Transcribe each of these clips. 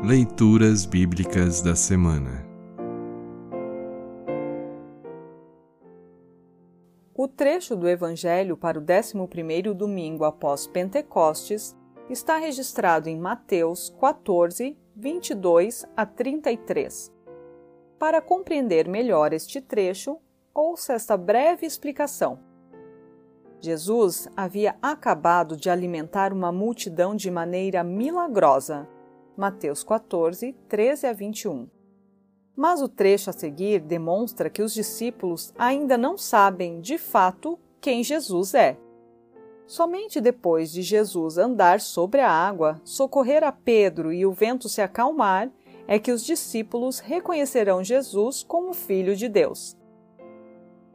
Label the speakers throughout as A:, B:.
A: Leituras Bíblicas da Semana
B: O trecho do Evangelho para o 11º domingo após Pentecostes está registrado em Mateus 14, 22 a 33. Para compreender melhor este trecho, ouça esta breve explicação. Jesus havia acabado de alimentar uma multidão de maneira milagrosa Mateus 14, 13 a 21. Mas o trecho a seguir demonstra que os discípulos ainda não sabem, de fato, quem Jesus é. Somente depois de Jesus andar sobre a água, socorrer a Pedro e o vento se acalmar, é que os discípulos reconhecerão Jesus como Filho de Deus.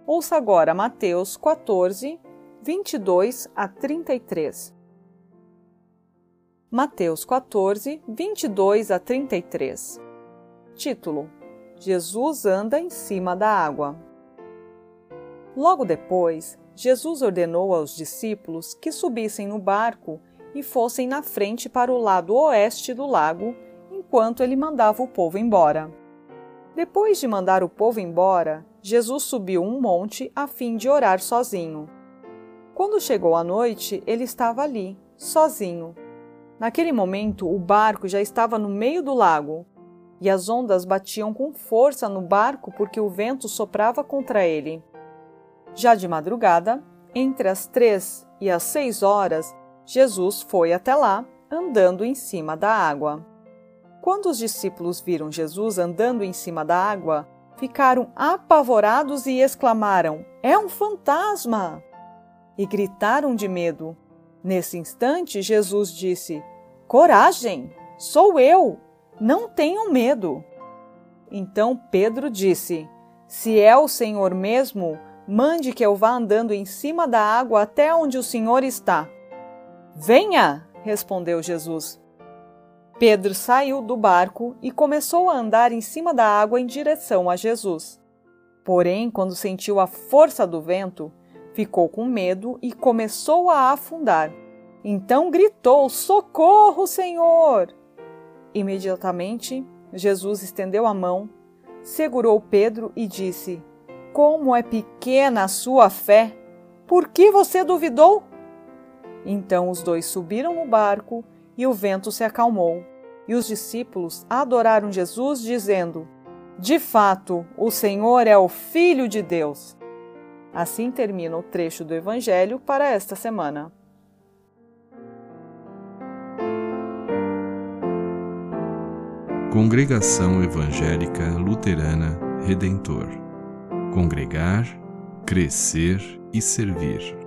B: Ouça agora Mateus 14, 22 a 33. Mateus 14, 22 a 33. Título: Jesus anda em cima da água. Logo depois, Jesus ordenou aos discípulos que subissem no barco e fossem na frente para o lado oeste do lago, enquanto ele mandava o povo embora. Depois de mandar o povo embora, Jesus subiu um monte a fim de orar sozinho. Quando chegou a noite, ele estava ali, sozinho Naquele momento, o barco já estava no meio do lago e as ondas batiam com força no barco porque o vento soprava contra ele. Já de madrugada, entre as três e as seis horas, Jesus foi até lá, andando em cima da água. Quando os discípulos viram Jesus andando em cima da água, ficaram apavorados e exclamaram: É um fantasma! E gritaram de medo. Nesse instante, Jesus disse: Coragem, sou eu, não tenham medo. Então Pedro disse: Se é o Senhor mesmo, mande que eu vá andando em cima da água até onde o Senhor está. Venha, respondeu Jesus. Pedro saiu do barco e começou a andar em cima da água em direção a Jesus. Porém, quando sentiu a força do vento, ficou com medo e começou a afundar. Então gritou: Socorro, Senhor! Imediatamente, Jesus estendeu a mão, segurou Pedro e disse: Como é pequena a sua fé! Por que você duvidou? Então os dois subiram no barco e o vento se acalmou. E os discípulos adoraram Jesus, dizendo: De fato, o Senhor é o Filho de Deus. Assim termina o trecho do Evangelho para esta semana.
A: Congregação Evangélica Luterana Redentor Congregar, Crescer e Servir.